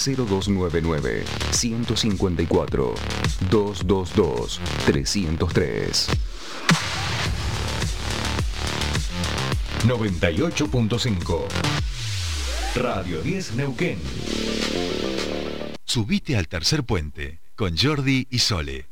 0299 154 222 303 98.5 Radio 10 Neuquén. Subite al tercer puente con Jordi y Sole.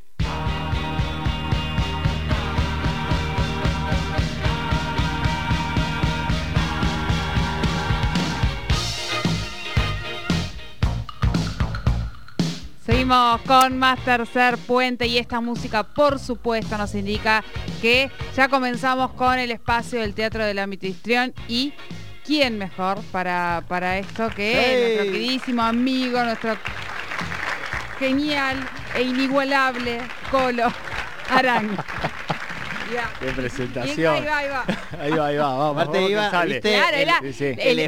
Seguimos con más tercer puente y esta música por supuesto nos indica que ya comenzamos con el espacio del Teatro del Histrión y quién mejor para, para esto que Hey. nuestro queridísimo amigo, nuestro genial e inigualable Colo Arang. Qué Bien, presentación. ahí va, ahí va. Ahí va, ahí va, vamos. Aparte iba, sale. viste, Claro, el, Sí,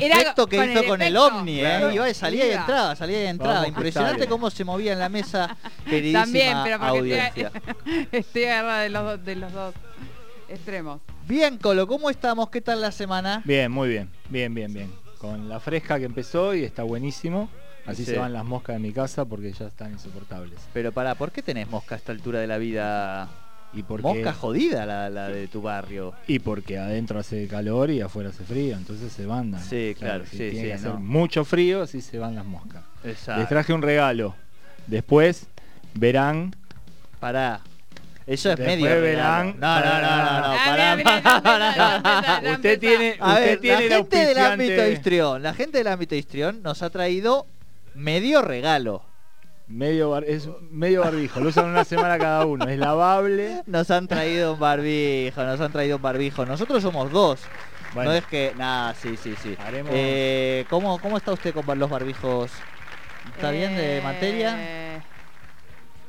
efecto que con hizo el con el ovni, Claro. ¿eh? Iba, salía y entraba, salía y entraba. Vamos Impresionante cómo se movía en la mesa, queridísima También, pero porque audiencia. estoy, estoy agarrada de los, dos- de los dos extremos. Bien, Colo, ¿cómo estamos? ¿Qué tal la semana? Bien, muy bien. Bien, bien, bien. Con la fresca que empezó y está buenísimo. Así Sí. se van las moscas de mi casa porque ya están insoportables. Pero para, ¿por qué tenés mosca a esta altura de la vida? Y porque, Mosca jodida la, la de tu barrio. y porque adentro hace calor y afuera hace frío, entonces se mandan. Sí, claro, si sí, tiene sí, que hacer no. mucho frío, así se van las moscas. Exacto. Les traje un regalo. Después verán Pará. Eso es Después medio verán-. No, no, no, no, pará, pará, Usted tiene, A usted ver, la tiene el gente del ámbito histrión, la gente del ámbito histrión nos ha traído medio regalo. Medio, bar- es medio barbijo, lo usan una semana cada uno, es lavable. Nos han traído un barbijo, nos han traído un barbijo. Nosotros somos dos. Bueno, No es que. Nada, sí, sí, sí. Haremos- Eh, ¿cómo, ¿Cómo está usted con los barbijos? ¿Está bien de Eh, materia?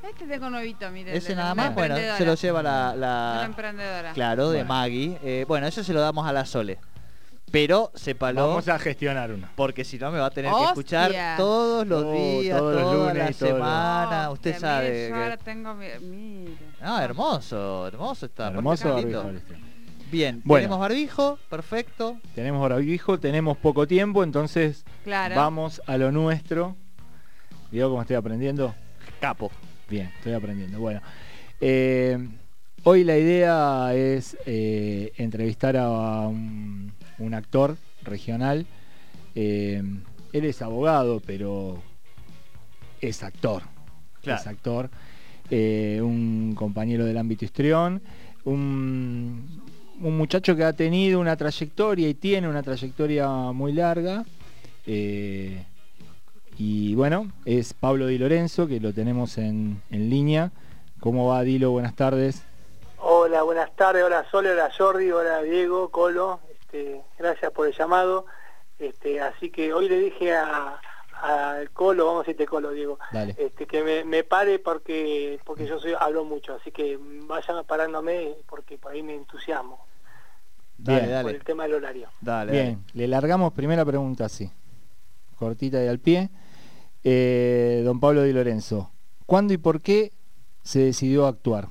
Este tengo nuevito, mire. Ese nada más. Bueno, se lo lleva la. La- emprendedora. claro, de Bueno. Maggie. Eh, bueno, eso se lo damos a la Sole. Pero sépalo. Vamos a gestionar uno. Porque si no me va a tener que escuchar todos los Oh, días, todos los toda lunes la los- semana. Oh, Usted sabe. yo que- ahora tengo mi- mire. Ah, hermoso, hermoso está. Hermoso barbijo. Bien, Bueno. tenemos barbijo, perfecto. Tenemos barbijo, tenemos poco tiempo, entonces Claro. vamos a lo nuestro. Digo cómo estoy aprendiendo. Capo. Bien, estoy aprendiendo. Bueno, eh, hoy la idea es eh, entrevistar a un, un actor regional. Eh, él es abogado, pero es actor. Claro. Es actor. Eh, un compañero del ámbito histrión. Un, un muchacho que ha tenido una trayectoria y tiene una trayectoria muy larga. Eh, y bueno, es Pablo Di Lorenzo, que lo tenemos en, en línea. ¿Cómo va Dilo? Buenas tardes. Hola, buenas tardes, hola Sole, hola Jordi, hola Diego, Colo, este, gracias por el llamado. Este, así que hoy le dije a- al Colo, vamos a decirte Colo, Diego, Dale. este, que me, me pare porque porque yo soy, hablo mucho, así que vayan parándome porque por ahí me entusiasmo Dale, Bien. por dale. el tema del horario. Dale, Bien, le largamos primera pregunta así, cortita y al pie. Eh, don Pablo Di Lorenzo, ¿cuándo y por qué se decidió actuar?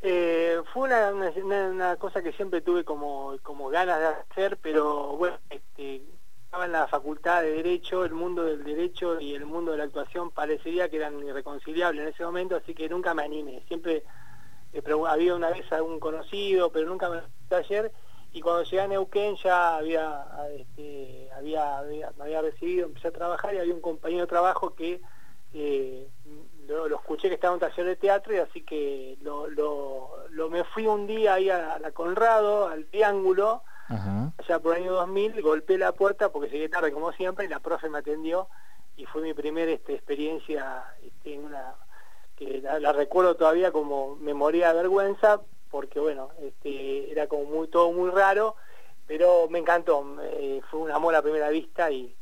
Eh, fue una, una- cosa que siempre tuve como, como ganas de hacer, pero bueno, este, estaba en la facultad de Derecho, el mundo del derecho y el mundo de la actuación parecería que eran irreconciliables en ese momento, así que nunca me animé. Siempre eh, había una vez algún conocido, pero nunca me ayer y cuando llegué a Neuquén ya había, este, había, había- me había recibido, empecé a trabajar y había un compañero de trabajo que eh, que estaba en un taller de teatro y así que lo, lo- lo- me fui un día ahí a, a la Conrado, al Triángulo, Ajá. allá por el año 2000, golpeé la puerta porque llegué tarde como siempre y la profe me atendió y fue mi primera este, experiencia este, en una que la, la recuerdo todavía como me moría de vergüenza porque bueno, este, era como muy todo muy raro, pero me encantó, eh, fue un amor a primera vista y,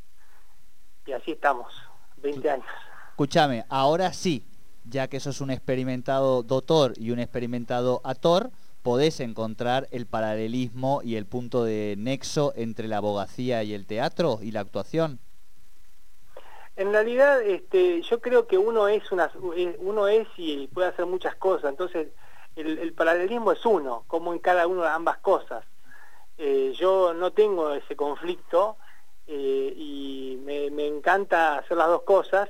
y así estamos, 20 años. Escúchame, ahora sí, ya que sos un experimentado doctor y un experimentado actor, podés encontrar el paralelismo y el punto de nexo entre la abogacía y el teatro y la actuación. En realidad, este, yo creo que uno es una, eh, uno es y puede hacer muchas cosas. Entonces, el, el paralelismo es uno, como en cada una de ambas cosas. Eh, yo no tengo ese conflicto eh, y me encanta hacer las dos cosas.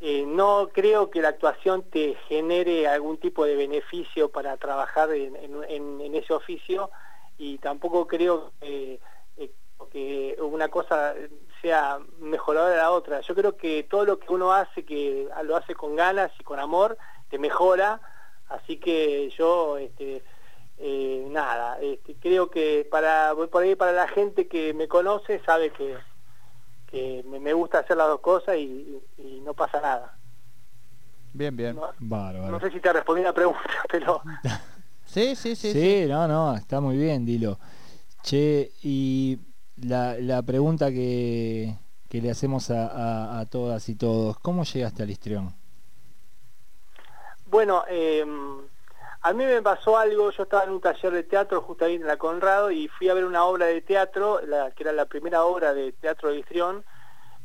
Eh, no creo que la actuación te genere algún tipo de beneficio para trabajar en, ese oficio y tampoco creo que, eh, que una cosa sea mejoradora de la otra. Yo creo que todo lo que uno hace, que lo hace con ganas y con amor, te mejora. Así que yo, este, eh, nada, este, creo que para por ahí para la gente que me conoce sabe que, que me, me gusta hacer las dos cosas y, y no pasa nada. Bien, bien. No, Bárbaro. no sé si te respondí la pregunta, pero Sí, sí, sí. Sí, sí. no, no, está muy bien, dilo. Che, y la, la pregunta que, que le hacemos a, a- a todas y todos, ¿cómo llegaste al histrión? Bueno, eh, a mí me pasó algo, yo estaba en un taller de teatro justo ahí en la Conrado y fui a ver una obra de teatro, que era la primera obra de teatro de Histrión,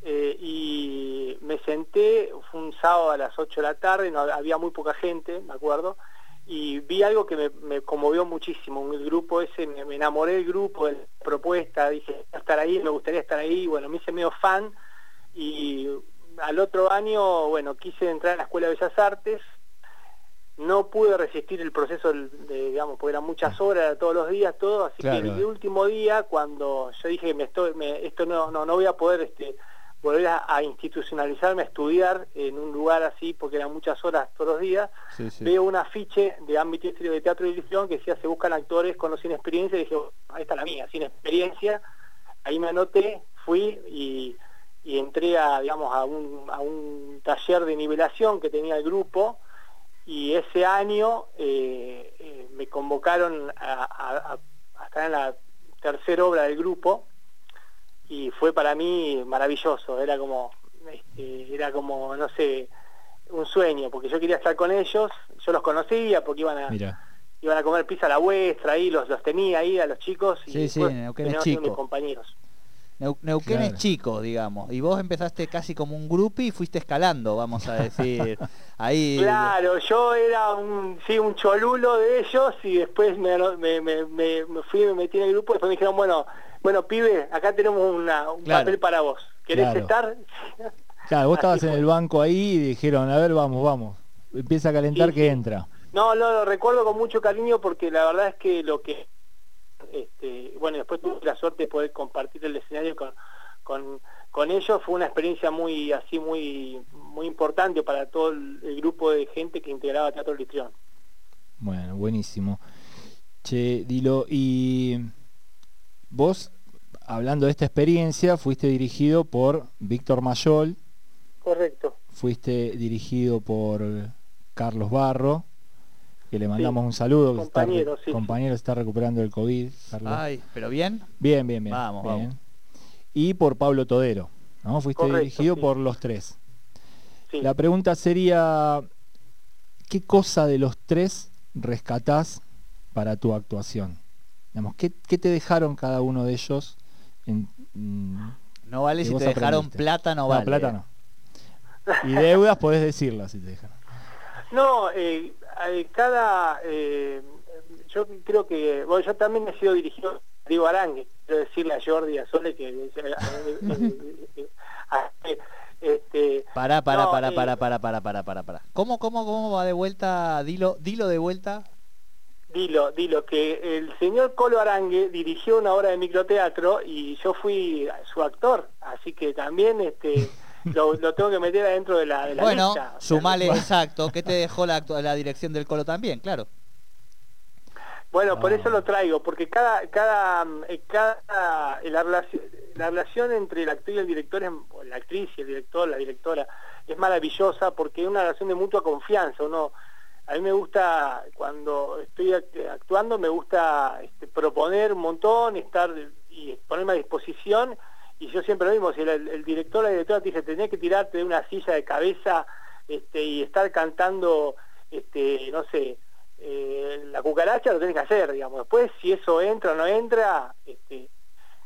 eh, y me senté, fue un sábado a las 8 de la tarde, no, había muy poca gente, me acuerdo, y vi algo que me, conmovió muchísimo, el grupo ese, me, me enamoré del grupo, de la propuesta, dije, "Quiero estar ahí, me gustaría estar ahí, bueno, me hice medio fan, y al otro año, bueno, quise entrar a la Escuela de Bellas Artes, no pude resistir el proceso de, digamos, porque eran muchas horas, todos los días, todo, así Claro. que el último día, cuando yo dije, me estoy, me- esto no, no, no voy a poder este, volver a, a institucionalizarme, a estudiar en un lugar así, porque eran muchas horas todos los días, Sí, sí. veo un afiche de ámbito de teatro y televisión que decía, se buscan actores con o sin experiencia, y dije, "Oh, ahí está la mía, sin experiencia, ahí me anoté, fui y, y entré a, digamos, a un, a un taller de nivelación que tenía el grupo, y ese año eh, eh, me convocaron a, a- a- a estar en la tercera obra del grupo y fue para mí maravilloso, era como, este, era como, no sé, un sueño, porque yo quería estar con ellos, yo los conocía porque iban a, Mira, iban a comer pizza a la vuestra ahí, los, los tenía ahí a los chicos y Sí, sí, chico. mis compañeros. Neu- Neuquén Claro. es chico, digamos, y vos empezaste casi como un grupo y fuiste escalando, vamos a decir. Ahí. Claro, yo era un, sí, un cholulo de ellos y después me, me, me, me- fui y me metí en el grupo y después me dijeron, bueno, bueno, pibe, acá tenemos una- un Claro. papel para vos. ¿Querés Claro. estar? claro, vos Así estabas en el banco ahí y dijeron, a ver, vamos, vamos. Empieza a calentar Sí, que sí. entra. No, no, lo recuerdo con mucho cariño porque la verdad es que lo que, este, bueno, después tuve la suerte de poder compartir el escenario con, con, con ellos, fue una experiencia muy, así, muy, muy importante para todo el, el grupo de gente que integraba Teatro Litrión. Bueno, buenísimo. Che, Dilo, y vos, hablando de esta experiencia, fuiste dirigido por Víctor Mayol, Correcto. fuiste dirigido por Carlos Barro, que le mandamos un saludo, que está, Compañero, sí, sí. compañero está recuperando el COVID. Carlos. Ay, pero bien. Bien, bien, bien. Vamos, bien. vamos. Y por Pablo Todero, ¿no? Fuiste Correcto, dirigido sí. por los tres. Sí. La pregunta sería, ¿qué cosa de los tres rescatás para tu actuación? Digamos, ¿qué, qué te dejaron cada uno de ellos? En, mm, No vale si te dejaron aprendiste? plata, no, no, vale. plata no. Y deudas podés decirlas si te dejaron. No, eh, eh, cada... eh, yo creo que... Bueno, yo también he sido dirigido por Diego Arangue. Quiero decirle a Jordi a Sole que... eh, eh, eh, eh, eh, este, Pará, pará, No, pará, eh, pará, pará, pará, pará, pará, pará. ¿Cómo, cómo, cómo va de vuelta? Dilo, dilo de vuelta. Dilo, dilo, que el señor Colo Arangue dirigió una obra de microteatro y yo fui su actor, así que también este lo, lo tengo que meter adentro de la, de la Bueno, lista. Sumale exacto. ¿Qué te dejó la, la dirección del Colo también? Claro. Bueno, por Ah. eso lo traigo, porque cada, cada, mm, eh, cada eh, la, relación, la relación entre el actor y el director, es, la actriz y el director, la directora, es maravillosa porque es una relación de mutua confianza. Uno, a mí me gusta, cuando estoy act- actuando, me gusta este, proponer un montón, estar y ponerme a disposición. Y yo siempre lo mismo, si el, director o la directora te dice, tenés que tirarte de una silla de cabeza este, y estar cantando, este, no sé, eh, la cucaracha lo tenés que hacer, digamos. Después, si eso entra o no entra, este,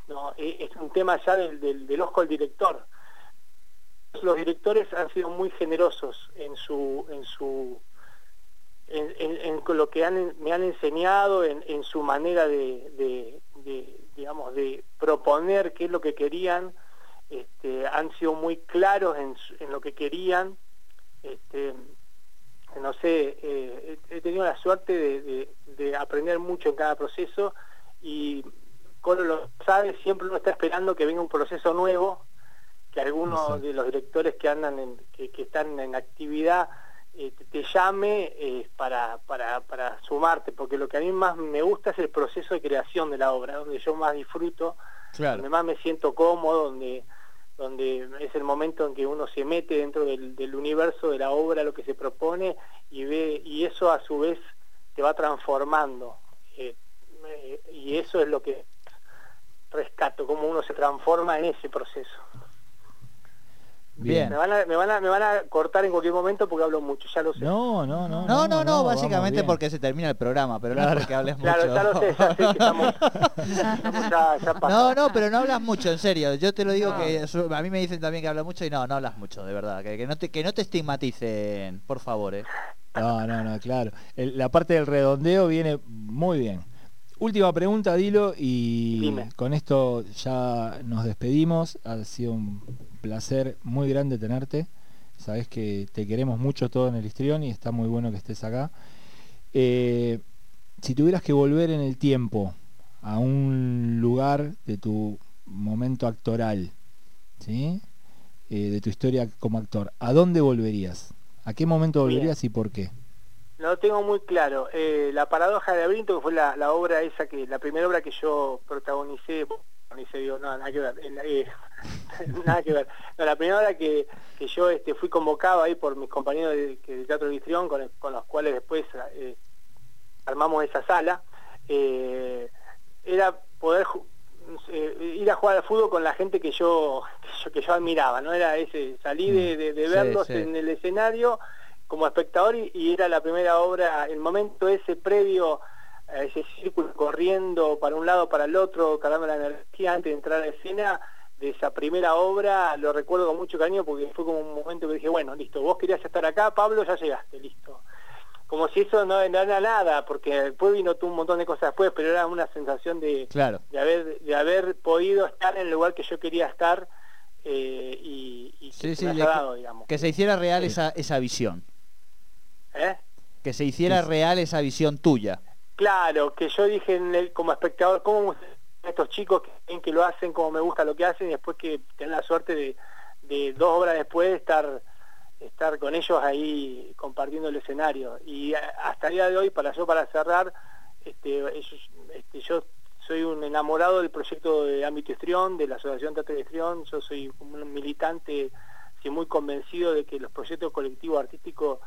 no, e- es un tema ya del, del, ojo del director. Los directores han sido muy generosos en su, en su, en, lo que me han enseñado, en, su manera de proponer qué es lo que querían, este, han sido muy claros en, en lo que querían. Este, no sé, eh, he tenido la suerte de, de, aprender mucho en cada proceso y Colo lo sabe, siempre uno está esperando que venga un proceso nuevo, que algunos de los directores que andan en, que, están en actividad eh, te, llame eh, para, para, para, sumarte, porque lo que a mí más me gusta es el proceso de creación de la obra, donde yo más disfruto, donde más me siento cómodo, donde donde es el momento en que uno se mete dentro del, universo de la obra, lo que se propone, y ve, y eso a su vez te va transformando. Eh, y eso es lo que rescato, cómo uno se transforma en ese proceso. Bien. Me van, a, me, van a, me van a cortar en cualquier momento porque hablo mucho, ya lo sé. No, no, no. No, no, no, básicamente porque se termina el programa, pero no porque hables mucho. Claro, ya lo sé, ya sé que estamos... no, no, pero no hablas mucho, en serio. Yo te lo digo que a mí me dicen también que hablas mucho y no, no hablas mucho, de verdad. Que, no, te, que no te estigmaticen, por favor. ¿eh? No, no, no, claro. la parte del redondeo viene muy bien. Última pregunta, Dilo, y con esto ya nos despedimos. Ha sido un placer muy grande tenerte. Sabes que te queremos mucho todo en el histrión y está muy bueno que estés acá. Eh, si tuvieras que volver en el tiempo a un lugar de tu momento actoral, ¿sí? Eh, de tu historia como actor, ¿a dónde volverías? ¿A qué momento volverías y por qué? No tengo muy claro. Eh, la paradoja de Laberinto, que fue la, obra esa, que la primera obra que yo protagonicé, digo, no, nada que ver, eh, nada que ver. la primera obra que, yo este, fui convocado ahí por mis compañeros de, Teatro de con, con, los cuales después eh, armamos esa sala, era poder ir a jugar al fútbol con la gente que yo, que yo, admiraba, ¿no? Era ese, salí de, mm. verlos en el escenario como espectador y, era la primera obra, el momento ese previo a ese círculo corriendo para un lado, para el otro, cargando la energía antes de entrar a la escena, de esa primera obra, lo recuerdo con mucho cariño porque fue como un momento que dije, bueno, listo, vos querías estar acá, Pablo, ya llegaste, listo. Como si eso no, era nada, porque después vino un montón de cosas después, pero era una sensación de, claro. de, haber, de haber podido estar en el lugar que yo quería estar eh, y, que, digamos. que se hiciera real esa, esa visión. ¿Eh? Que se hiciera real esa visión tuya. Claro, que yo dije como espectador, ¿cómo estos chicos que, que lo hacen, como me gusta lo que hacen, y después que tener la suerte de, dos horas después estar estar con ellos ahí compartiendo el escenario. Y hasta el día de hoy, para yo para cerrar, este, este, yo soy un enamorado del proyecto de Ámbito Estrión, de la Asociación Teatro de Estrión, yo soy un militante, sí, muy convencido de que los proyectos colectivos artísticos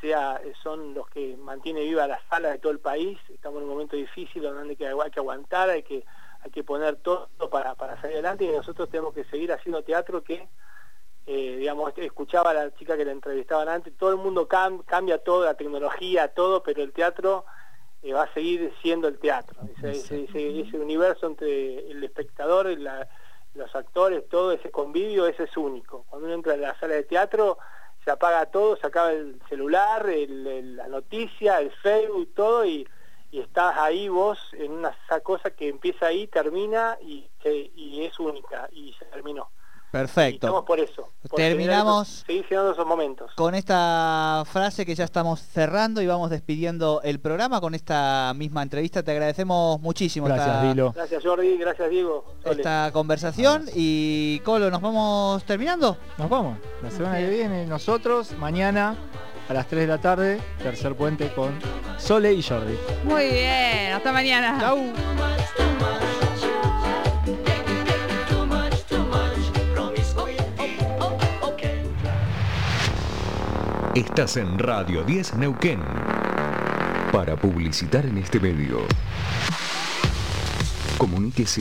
sea, son los que mantiene viva la sala de todo el país. Estamos en un momento difícil donde hay que, hay que aguantar, hay que, hay que poner todo para, para salir adelante y nosotros tenemos que seguir haciendo teatro que, eh, digamos, escuchaba a la chica que la entrevistaban antes, todo el mundo cambia todo, la tecnología, todo, pero el teatro eh, va a seguir siendo el teatro. Ese, ese, universo entre el espectador y los actores, todo ese convivio, ese es único. Cuando uno entra en la sala de teatro, se apaga todo, se acaba el celular, la noticia, el Facebook, todo, y, estás ahí vos en una cosa que empieza ahí, termina y, y es única, y se terminó. Perfecto. estamos por eso. Terminamos seguir esos momentos. con esta frase que ya estamos cerrando y vamos despidiendo el programa con esta misma entrevista. Te agradecemos muchísimo. Gracias, Dilo. Gracias, Jordi. Gracias, Diego. Esta conversación y Colo, ¿nos vamos terminando? Nos vamos. La semana que viene nosotros, mañana a las 3 de la tarde, tercer puente con Sole y Jordi. Muy bien, hasta mañana. Chau. Estás en Radio 10 Neuquén. Para publicitar en este medio, comuníquese